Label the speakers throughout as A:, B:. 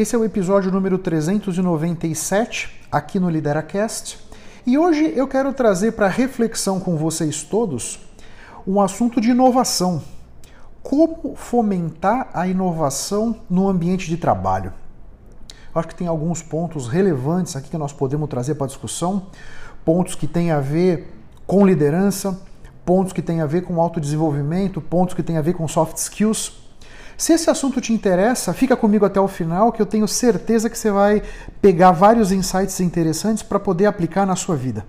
A: Esse é o episódio número 397 aqui no LideraCast e hoje eu quero trazer para reflexão com vocês todos um assunto de inovação. Como fomentar a inovação no ambiente de trabalho? Acho que tem alguns pontos relevantes aqui que nós podemos trazer para a discussão, pontos que têm a ver com liderança, pontos que têm a ver com autodesenvolvimento, pontos que têm a ver com soft skills. Se esse assunto te interessa, fica comigo até o final que eu tenho certeza que você vai pegar vários insights interessantes para poder aplicar na sua vida.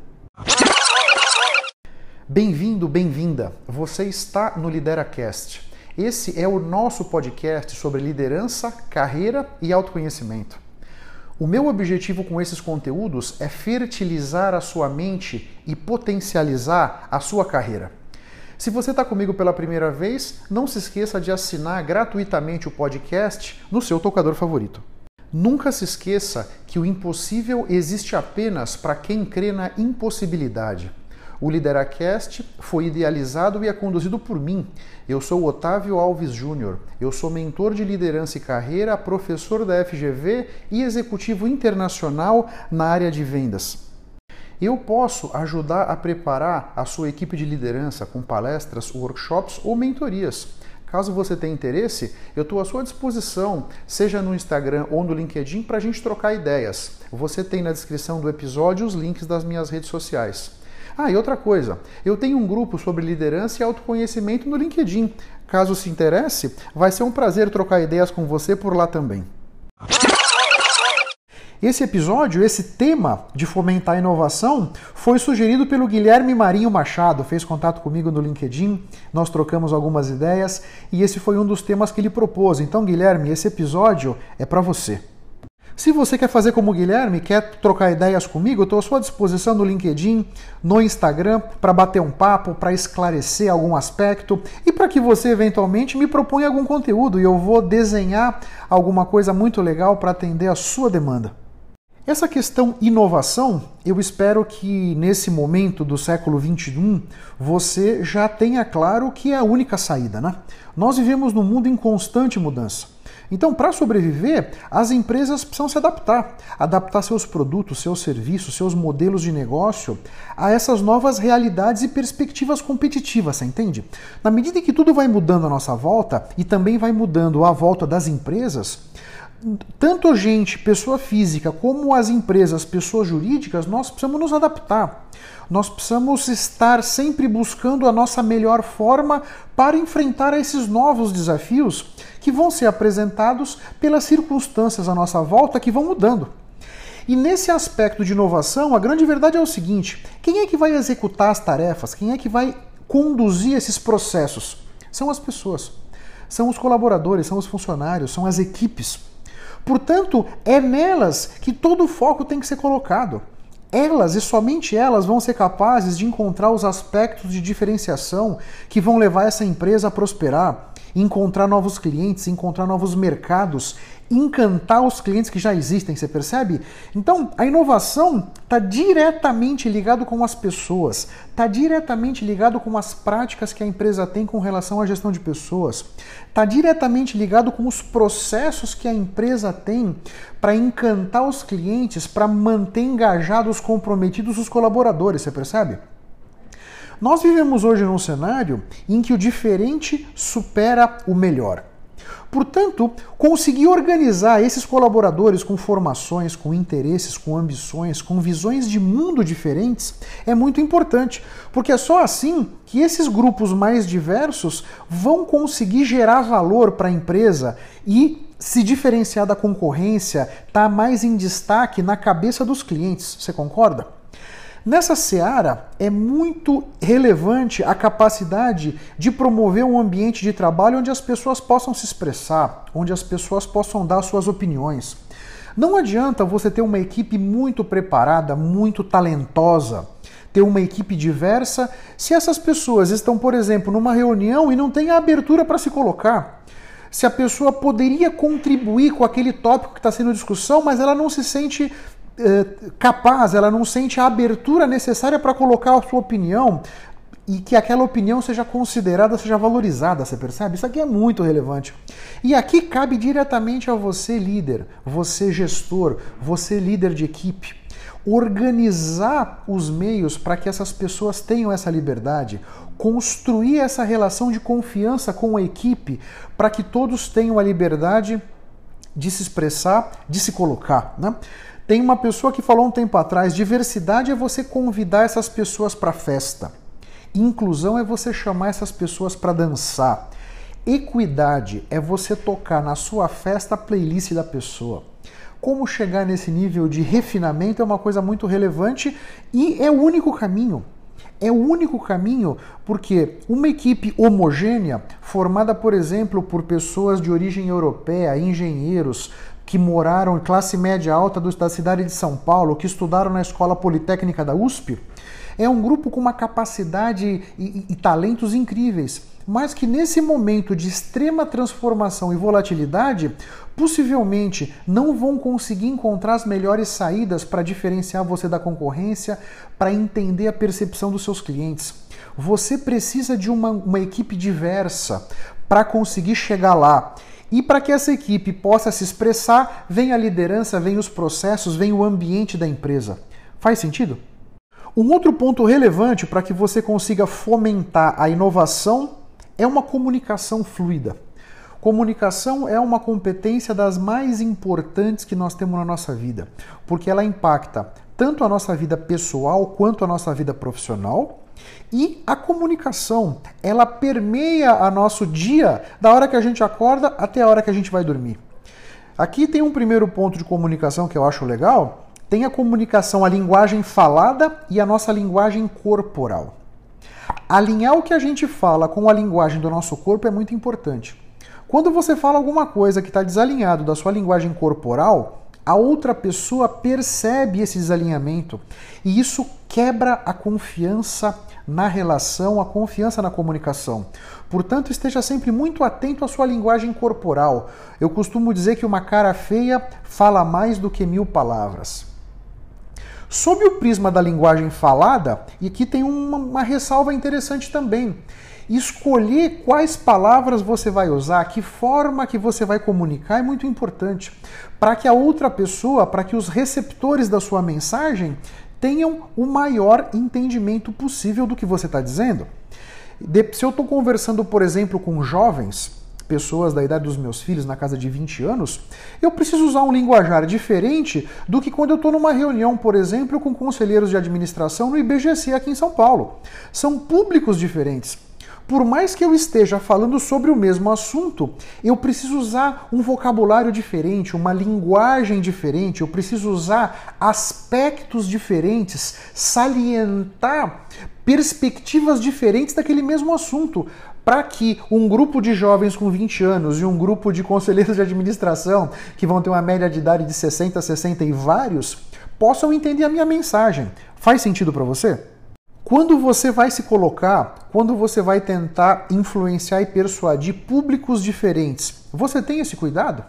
A: Bem-vindo, bem-vinda. Você está no LideraCast. Esse é o nosso podcast sobre liderança, carreira e autoconhecimento. O meu objetivo com esses conteúdos é fertilizar a sua mente e potencializar a sua carreira. Se você está comigo pela primeira vez, não se esqueça de assinar gratuitamente o podcast no seu tocador favorito. Nunca se esqueça que o impossível existe apenas para quem crê na impossibilidade. O Lideracast foi idealizado e é conduzido por mim. Eu sou Otávio Alves Júnior. Eu sou mentor de liderança e carreira, professor da FGV e executivo internacional na área de vendas. Eu posso ajudar a preparar a sua equipe de liderança com palestras, workshops ou mentorias. Caso você tenha interesse, eu estou à sua disposição, seja no Instagram ou no LinkedIn, para a gente trocar ideias. Você tem na descrição do episódio os links das minhas redes sociais. Ah, e outra coisa, eu tenho um grupo sobre liderança e autoconhecimento no LinkedIn. Caso se interesse, vai ser um prazer trocar ideias com você por lá também. Esse episódio, esse tema de fomentar a inovação, foi sugerido pelo Guilherme Marinho Machado, fez contato comigo no LinkedIn, nós trocamos algumas ideias e esse foi um dos temas que ele propôs. Então, Guilherme, esse episódio é para você. Se você quer fazer como o Guilherme, quer trocar ideias comigo, estou à sua disposição no LinkedIn, no Instagram, para bater um papo, para esclarecer algum aspecto e para que você eventualmente me proponha algum conteúdo e eu vou desenhar alguma coisa muito legal para atender a sua demanda. Essa questão inovação, eu espero que nesse momento do século 21 você já tenha claro que é a única saída, né? Nós vivemos num mundo em constante mudança. Então, para sobreviver, as empresas precisam se adaptar, adaptar seus produtos, seus serviços, seus modelos de negócio a essas novas realidades e perspectivas competitivas, você entende? Na medida em que tudo vai mudando à nossa volta e também vai mudando à volta das empresas, tanto gente, pessoa física, como as empresas, pessoas jurídicas, nós precisamos nos adaptar. Nós precisamos estar sempre buscando a nossa melhor forma para enfrentar esses novos desafios que vão ser apresentados pelas circunstâncias à nossa volta que vão mudando. E nesse aspecto de inovação, a grande verdade é o seguinte: quem é que vai executar as tarefas? Quem é que vai conduzir esses processos? São as pessoas. São os colaboradores, são os funcionários, são as equipes. Portanto, é nelas que todo o foco tem que ser colocado. Elas e somente elas vão ser capazes de encontrar os aspectos de diferenciação que vão levar essa empresa a prosperar, encontrar novos clientes, encontrar novos mercados encantar os clientes que já existem, você percebe? Então, a inovação está diretamente ligado com as pessoas, está diretamente ligado com as práticas que a empresa tem com relação à gestão de pessoas, está diretamente ligado com os processos que a empresa tem para encantar os clientes, para manter engajados, comprometidos os colaboradores, você percebe? Nós vivemos hoje num cenário em que o diferente supera o melhor. Portanto, conseguir organizar esses colaboradores com formações, com interesses, com ambições, com visões de mundo diferentes é muito importante, porque é só assim que esses grupos mais diversos vão conseguir gerar valor para a empresa e se diferenciar da concorrência, estar tá mais em destaque na cabeça dos clientes. Você concorda? Nessa seara, é muito relevante a capacidade de promover um ambiente de trabalho onde as pessoas possam se expressar, onde as pessoas possam dar suas opiniões. Não adianta você ter uma equipe muito preparada, muito talentosa, ter uma equipe diversa, se essas pessoas estão, por exemplo, numa reunião e não têm a abertura para se colocar. Se a pessoa poderia contribuir com aquele tópico que está sendo discussão, mas ela não se sente capaz, ela não sente a abertura necessária para colocar a sua opinião, e que aquela opinião seja considerada, seja valorizada, você percebe? Isso aqui é muito relevante. E aqui cabe diretamente a você, líder, você, gestor, você, líder de equipe, organizar os meios para que essas pessoas tenham essa liberdade, construir essa relação de confiança com a equipe para que todos tenham a liberdade de se expressar, de se colocar. Né? Tem uma pessoa que falou um tempo atrás: diversidade é você convidar essas pessoas para festa. Inclusão é você chamar essas pessoas para dançar. Equidade é você tocar na sua festa a playlist da pessoa. Como chegar nesse nível de refinamento é uma coisa muito relevante e é o único caminho. É o único caminho porque uma equipe homogênea, formada, por exemplo, por pessoas de origem europeia, engenheiros, que moraram em classe média alta da cidade de São Paulo, que estudaram na Escola Politécnica da USP, é um grupo com uma capacidade e, e, talentos incríveis, mas que nesse momento de extrema transformação e volatilidade, possivelmente não vão conseguir encontrar as melhores saídas para diferenciar você da concorrência, para entender a percepção dos seus clientes. Você precisa de uma, uma equipe diversa para conseguir chegar lá. E para que essa equipe possa se expressar, vem a liderança, vem os processos, vem o ambiente da empresa. Faz sentido? Um outro ponto relevante para que você consiga fomentar a inovação é uma comunicação fluida. Comunicação é uma competência das mais importantes que nós temos na nossa vida, porque ela impacta tanto a nossa vida pessoal quanto a nossa vida profissional. E a comunicação, ela permeia a nosso dia, da hora que a gente acorda até a hora que a gente vai dormir. Aqui tem um primeiro ponto de comunicação que eu acho legal, tem a comunicação, a linguagem falada e a nossa linguagem corporal. Alinhar o que a gente fala com a linguagem do nosso corpo é muito importante. Quando você fala alguma coisa que está desalinhado da sua linguagem corporal, a outra pessoa percebe esse desalinhamento e isso quebra a confiança na relação, a confiança na comunicação. Portanto, esteja sempre muito atento à sua linguagem corporal. Eu costumo dizer que uma cara feia fala mais do que mil palavras. Sob o prisma da linguagem falada, e aqui tem uma, uma ressalva interessante também. Escolher quais palavras você vai usar, que forma que você vai comunicar é muito importante. Para que a outra pessoa, para que os receptores da sua mensagem tenham o maior entendimento possível do que você está dizendo. Se eu estou conversando, por exemplo, com jovens, pessoas da idade dos meus filhos, na casa de 20 anos, eu preciso usar um linguajar diferente do que quando eu estou numa reunião, por exemplo, com conselheiros de administração no IBGC aqui em São Paulo. São públicos diferentes. Por mais que eu esteja falando sobre o mesmo assunto, eu preciso usar um vocabulário diferente, uma linguagem diferente, eu preciso usar aspectos diferentes, salientar perspectivas diferentes daquele mesmo assunto, para que um grupo de jovens com 20 anos e um grupo de conselheiros de administração, que vão ter uma média de idade de 60, 60 e vários, possam entender a minha mensagem. Faz sentido para você? Quando você vai se colocar, quando você vai tentar influenciar e persuadir públicos diferentes, você tem esse cuidado?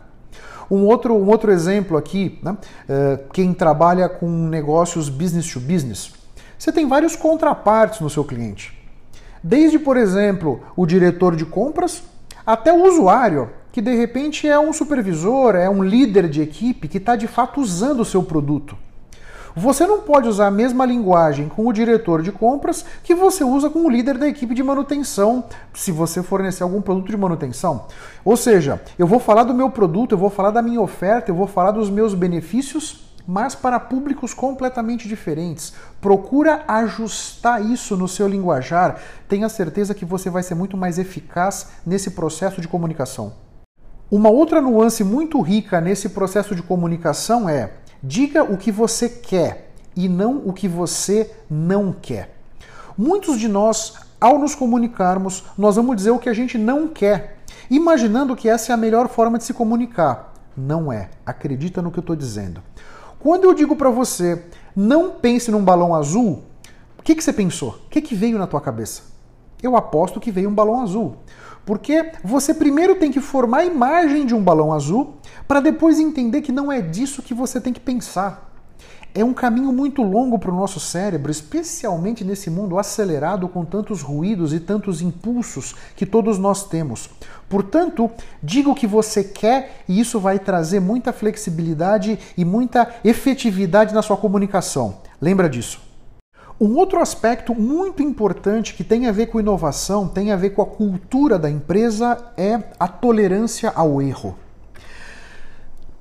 A: Um outro, um outro exemplo aqui, né? É, quem trabalha com negócios business to business, você tem vários contrapartes no seu cliente. Desde, por exemplo, o diretor de compras até o usuário, que de repente é um supervisor, é um líder de equipe que está de fato usando o seu produto. Você não pode usar a mesma linguagem com o diretor de compras que você usa com o líder da equipe de manutenção, se você fornecer algum produto de manutenção. Ou seja, eu vou falar do meu produto, eu vou falar da minha oferta, eu vou falar dos meus benefícios mas para públicos completamente diferentes. Procura ajustar isso no seu linguajar. Tenha certeza que você vai ser muito mais eficaz nesse processo de comunicação. Uma outra nuance muito rica nesse processo de comunicação é: diga o que você quer e não o que você não quer. Muitos de nós, ao nos comunicarmos, nós vamos dizer o que a gente não quer, imaginando que essa é a melhor forma de se comunicar. Não é. Acredita no que eu estou dizendo. Quando eu digo para você, não pense num balão azul, o que, que você pensou? O que, que veio na tua cabeça? Eu aposto que veio um balão azul. Porque você primeiro tem que formar a imagem de um balão azul para depois entender que não é disso que você tem que pensar. É um caminho muito longo para o nosso cérebro, especialmente nesse mundo acelerado com tantos ruídos e tantos impulsos que todos nós temos. Portanto, diga o que você quer e isso vai trazer muita flexibilidade e muita efetividade na sua comunicação. Lembra disso. Um outro aspecto muito importante que tem a ver com inovação, tem a ver com a cultura da empresa, é a tolerância ao erro.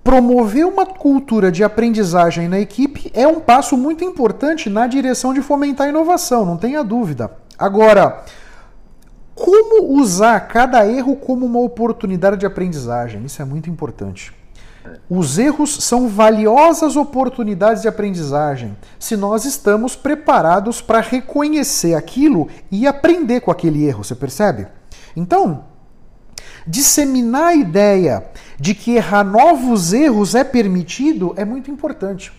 A: Promover uma cultura de aprendizagem na equipe é um passo muito importante na direção de fomentar a inovação, não tenha dúvida. Agora, como usar cada erro como uma oportunidade de aprendizagem? Isso é muito importante. Os erros são valiosas oportunidades de aprendizagem se nós estamos preparados para reconhecer aquilo e aprender com aquele erro, você percebe? Então, Disseminar a ideia de que errar novos erros é permitido é muito importante.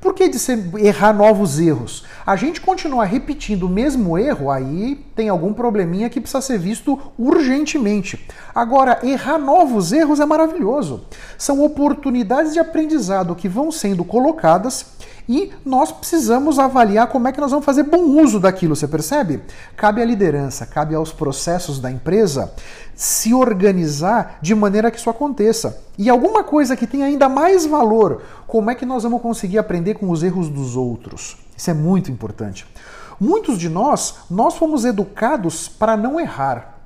A: Por que errar novos erros? A gente continuar repetindo o mesmo erro, aí tem algum probleminha que precisa ser visto urgentemente. Agora, errar novos erros é maravilhoso. São oportunidades de aprendizado que vão sendo colocadas e nós precisamos avaliar como é que nós vamos fazer bom uso daquilo, você percebe? Cabe à liderança, cabe aos processos da empresa se organizar de maneira que isso aconteça. E alguma coisa que tem ainda mais valor, como é que nós vamos conseguir aprender com os erros dos outros? Isso é muito importante. Muitos de nós, nós fomos educados para não errar.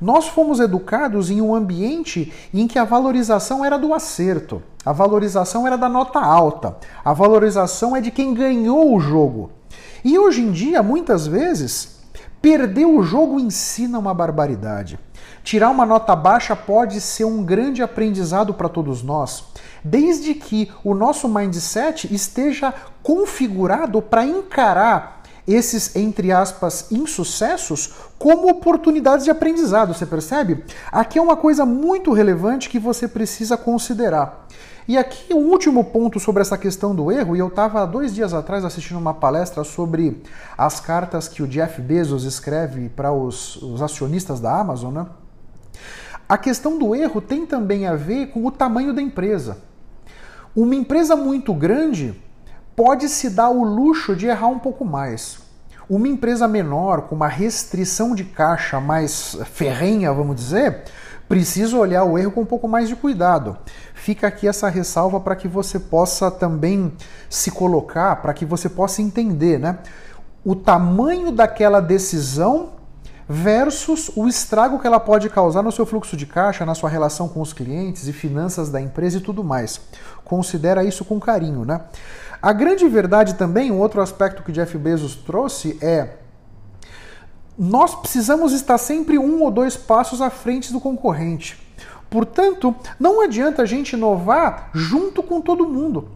A: Nós fomos educados em um ambiente em que a valorização era do acerto, a valorização era da nota alta, a valorização é de quem ganhou o jogo. E hoje em dia, muitas vezes, perder o jogo ensina uma barbaridade. Tirar uma nota baixa pode ser um grande aprendizado para todos nós, desde que o nosso mindset esteja configurado para encarar esses, entre aspas, insucessos como oportunidades de aprendizado, você percebe? Aqui é uma coisa muito relevante que você precisa considerar. E aqui o um último ponto sobre essa questão do erro, e eu estava dois dias atrás assistindo uma palestra sobre as cartas que o Jeff Bezos escreve para os, os acionistas da Amazon, né? A questão do erro tem também a ver com o tamanho da empresa. Uma empresa muito grande pode se dar o luxo de errar um pouco mais. Uma empresa menor, com uma restrição de caixa mais ferrenha, vamos dizer, precisa olhar o erro com um pouco mais de cuidado. Fica aqui essa ressalva para que você possa também se colocar, para que você possa entender, né? O tamanho daquela decisão versus o estrago que ela pode causar no seu fluxo de caixa, na sua relação com os clientes e finanças da empresa e tudo mais. Considera isso com carinho, né? A grande verdade também, um outro aspecto que Jeff Bezos trouxe é nós precisamos estar sempre um ou dois passos à frente do concorrente. Portanto, não adianta a gente inovar junto com todo mundo.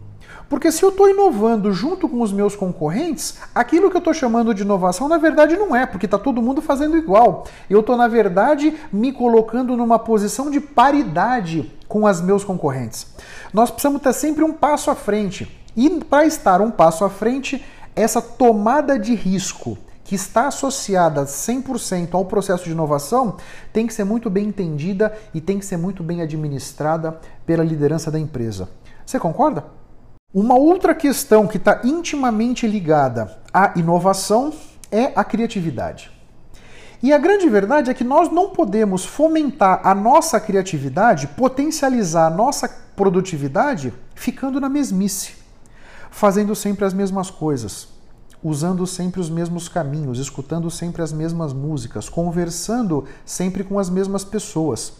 A: Porque se eu estou inovando junto com os meus concorrentes, aquilo que eu estou chamando de inovação na verdade não é, porque está todo mundo fazendo igual. Eu estou, na verdade, me colocando numa posição de paridade com os meus concorrentes. Nós precisamos ter sempre um passo à frente. E para estar um passo à frente, essa tomada de risco que está associada 100% ao processo de inovação tem que ser muito bem entendida e tem que ser muito bem administrada pela liderança da empresa. Você concorda? Uma outra questão que está intimamente ligada à inovação é a criatividade. E a grande verdade é que nós não podemos fomentar a nossa criatividade, potencializar a nossa produtividade ficando na mesmice fazendo sempre as mesmas coisas, usando sempre os mesmos caminhos, escutando sempre as mesmas músicas, conversando sempre com as mesmas pessoas.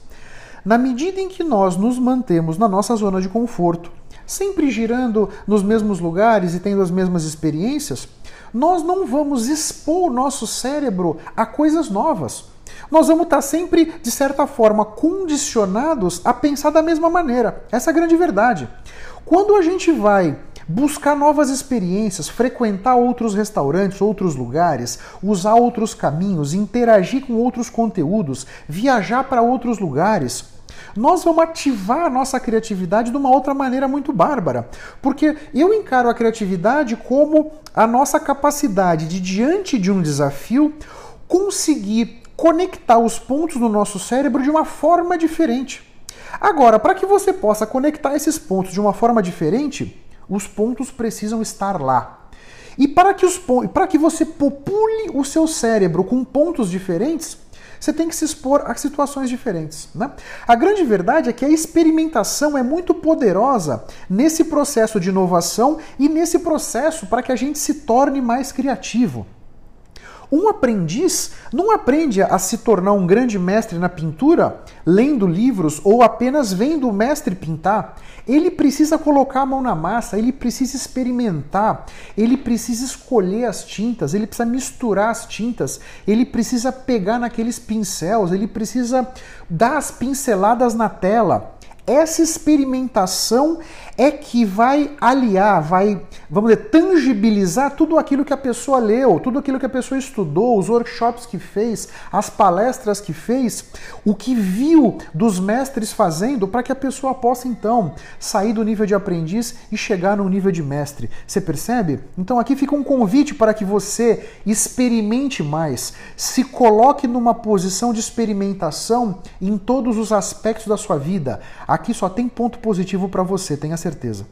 A: Na medida em que nós nos mantemos na nossa zona de conforto, sempre girando nos mesmos lugares e tendo as mesmas experiências, nós não vamos expor o nosso cérebro a coisas novas. Nós vamos estar sempre, de certa forma, condicionados a pensar da mesma maneira. Essa é a grande verdade. Quando a gente vai buscar novas experiências, frequentar outros restaurantes, outros lugares, usar outros caminhos, interagir com outros conteúdos, viajar para outros lugares. Nós vamos ativar a nossa criatividade de uma outra maneira muito bárbara. Porque eu encaro a criatividade como a nossa capacidade de, diante de um desafio, conseguir conectar os pontos no nosso cérebro de uma forma diferente. Agora, para que você possa conectar esses pontos de uma forma diferente, Os pontos precisam estar lá. E para que, os, para que você popule o seu cérebro com pontos diferentes, você tem que se expor a situações diferentes. Né? A grande verdade é que a experimentação é muito poderosa nesse processo de inovação e nesse processo para que a gente se torne mais criativo. Um aprendiz não aprende a se tornar um grande mestre na pintura lendo livros ou apenas vendo o mestre pintar. Ele precisa colocar a mão na massa, ele precisa experimentar, ele precisa escolher as tintas, ele precisa misturar as tintas, ele precisa pegar naqueles pincéis, ele precisa dar as pinceladas na tela. Essa experimentação é que vai aliar, vai, vamos dizer, tangibilizar tudo aquilo que a pessoa leu, tudo aquilo que a pessoa estudou, os workshops que fez, as palestras que fez, o que viu dos mestres fazendo, para que a pessoa possa então sair do nível de aprendiz e chegar no nível de mestre. Você percebe? Então aqui fica um convite para que você experimente mais, se coloque numa posição de experimentação em todos os aspectos da sua vida. Aqui só tem ponto positivo para você, tenha certeza.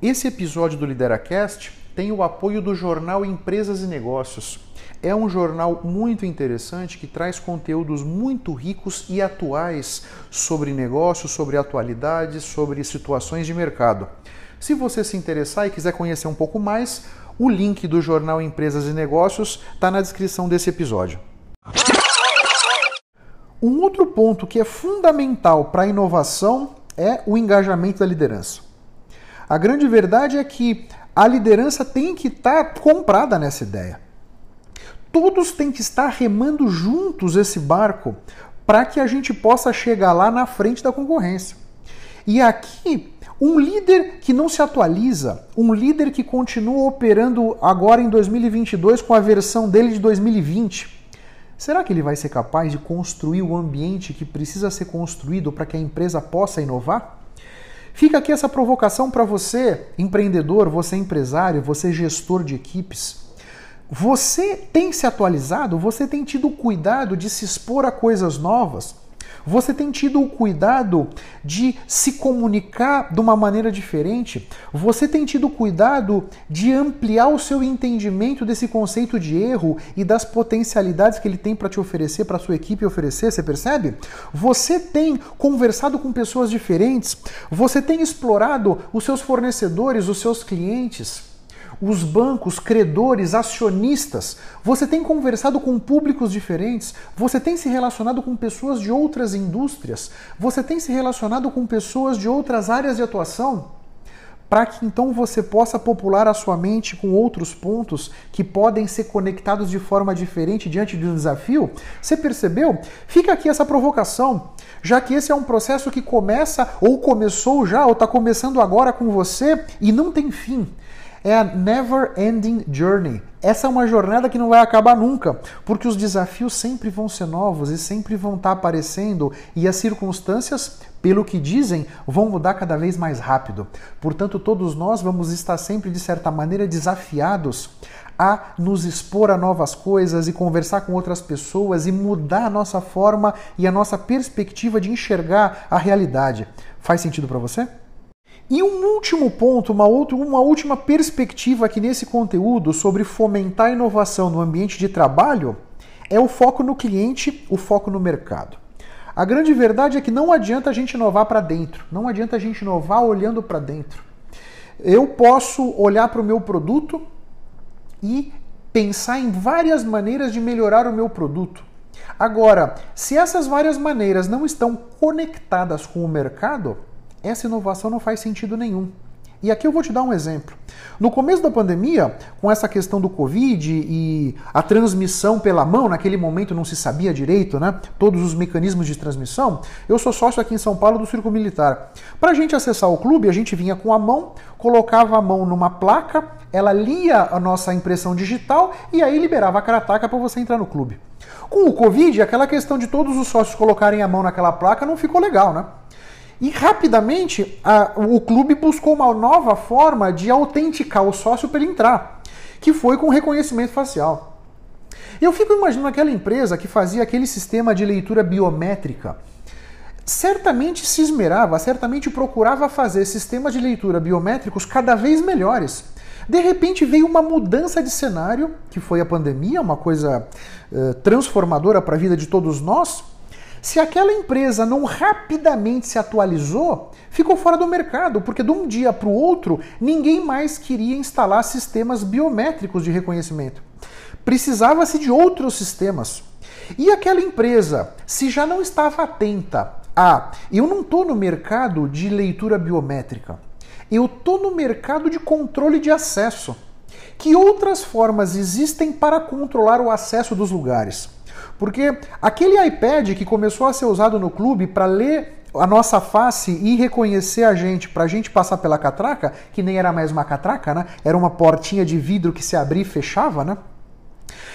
A: Esse episódio do LideraCast tem o apoio do jornal Empresas e Negócios. É um jornal muito interessante que traz conteúdos muito ricos e atuais sobre negócios, sobre atualidades, sobre situações de mercado. Se você se interessar e quiser conhecer um pouco mais, o link do jornal Empresas e Negócios está na descrição desse episódio. Um outro ponto que é fundamental para a inovação é o engajamento da liderança. A grande verdade é que a liderança tem que estar tá comprada nessa ideia. Todos têm que estar remando juntos esse barco para que a gente possa chegar lá na frente da concorrência. E aqui, um líder que não se atualiza, um líder que continua operando agora em 2022 com a versão dele de 2020, Será que ele vai ser capaz de construir o ambiente que precisa ser construído para que a empresa possa inovar? Fica aqui essa provocação para você, empreendedor, você empresário, você gestor de equipes. Você tem se atualizado? Você tem tido cuidado de se expor a coisas novas? Você tem tido o cuidado de se comunicar de uma maneira diferente? Você tem tido cuidado de ampliar o seu entendimento desse conceito de erro e das potencialidades que ele tem para te oferecer, para sua equipe oferecer? Você percebe? Você tem conversado com pessoas diferentes? Você tem explorado os seus fornecedores, os seus clientes? Os bancos, credores, acionistas. Você tem conversado com públicos diferentes, você tem se relacionado com pessoas de outras indústrias, você tem se relacionado com pessoas de outras áreas de atuação para que então você possa popular a sua mente com outros pontos que podem ser conectados de forma diferente diante de um desafio? Você percebeu? Fica aqui essa provocação, já que esse é um processo que começa ou começou já ou está começando agora com você e não tem fim é a never ending journey. Essa é uma jornada que não vai acabar nunca, porque os desafios sempre vão ser novos e sempre vão estar aparecendo e as circunstâncias, pelo que dizem, vão mudar cada vez mais rápido. Portanto, todos nós vamos estar sempre de certa maneira desafiados a nos expor a novas coisas e conversar com outras pessoas e mudar a nossa forma e a nossa perspectiva de enxergar a realidade. Faz sentido para você? E um último ponto, uma, outra, uma última perspectiva aqui nesse conteúdo sobre fomentar a inovação no ambiente de trabalho é o foco no cliente, o foco no mercado. A grande verdade é que não adianta a gente inovar para dentro, não adianta a gente inovar olhando para dentro. Eu posso olhar para o meu produto e pensar em várias maneiras de melhorar o meu produto. Agora, se essas várias maneiras não estão conectadas com o mercado, essa inovação não faz sentido nenhum. E aqui eu vou te dar um exemplo. No começo da pandemia, com essa questão do Covid e a transmissão pela mão, naquele momento não se sabia direito, né? Todos os mecanismos de transmissão. Eu sou sócio aqui em São Paulo do Circo Militar. Para a gente acessar o clube, a gente vinha com a mão, colocava a mão numa placa, ela lia a nossa impressão digital e aí liberava a carataca para você entrar no clube. Com o Covid, aquela questão de todos os sócios colocarem a mão naquela placa não ficou legal, né? E rapidamente a, o clube buscou uma nova forma de autenticar o sócio para ele entrar, que foi com reconhecimento facial. Eu fico imaginando aquela empresa que fazia aquele sistema de leitura biométrica. certamente se esmerava, certamente procurava fazer sistemas de leitura biométricos cada vez melhores. De repente veio uma mudança de cenário, que foi a pandemia, uma coisa uh, transformadora para a vida de todos nós. Se aquela empresa não rapidamente se atualizou, ficou fora do mercado, porque de um dia para o outro ninguém mais queria instalar sistemas biométricos de reconhecimento. Precisava-se de outros sistemas. E aquela empresa, se já não estava atenta a eu não estou no mercado de leitura biométrica, eu estou no mercado de controle de acesso. Que outras formas existem para controlar o acesso dos lugares? Porque aquele iPad que começou a ser usado no clube para ler a nossa face e reconhecer a gente, para a gente passar pela catraca, que nem era mais uma catraca, né? Era uma portinha de vidro que se abria e fechava, né?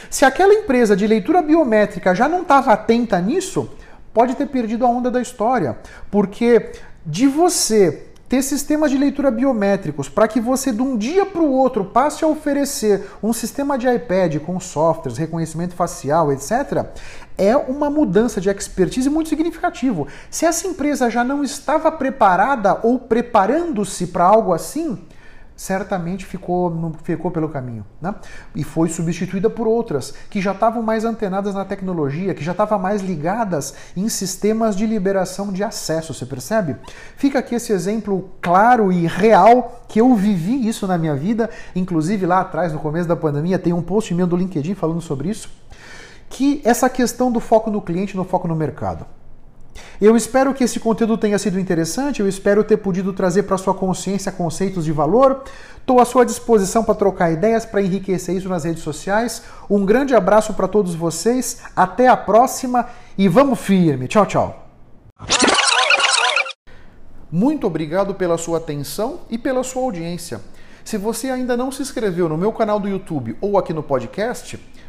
A: Se aquela empresa de leitura biométrica já não estava atenta nisso, pode ter perdido a onda da história, porque de você ter sistemas de leitura biométricos para que você de um dia para o outro passe a oferecer um sistema de iPad com softwares, reconhecimento facial, etc., é uma mudança de expertise muito significativo. Se essa empresa já não estava preparada ou preparando-se para algo assim, certamente ficou, ficou pelo caminho. Né? E foi substituída por outras que já estavam mais antenadas na tecnologia, que já estavam mais ligadas em sistemas de liberação de acesso, você percebe? Fica aqui esse exemplo claro e real que eu vivi isso na minha vida, inclusive lá atrás, no começo da pandemia, tem um post meu do LinkedIn falando sobre isso, que essa questão do foco no cliente, no foco no mercado. Eu espero que esse conteúdo tenha sido interessante, eu espero ter podido trazer para sua consciência conceitos de valor. Estou à sua disposição para trocar ideias, para enriquecer isso nas redes sociais. Um grande abraço para todos vocês, até a próxima e vamos firme. Tchau, tchau. Muito obrigado pela sua atenção e pela sua audiência. Se você ainda não se inscreveu no meu canal do YouTube ou aqui no podcast,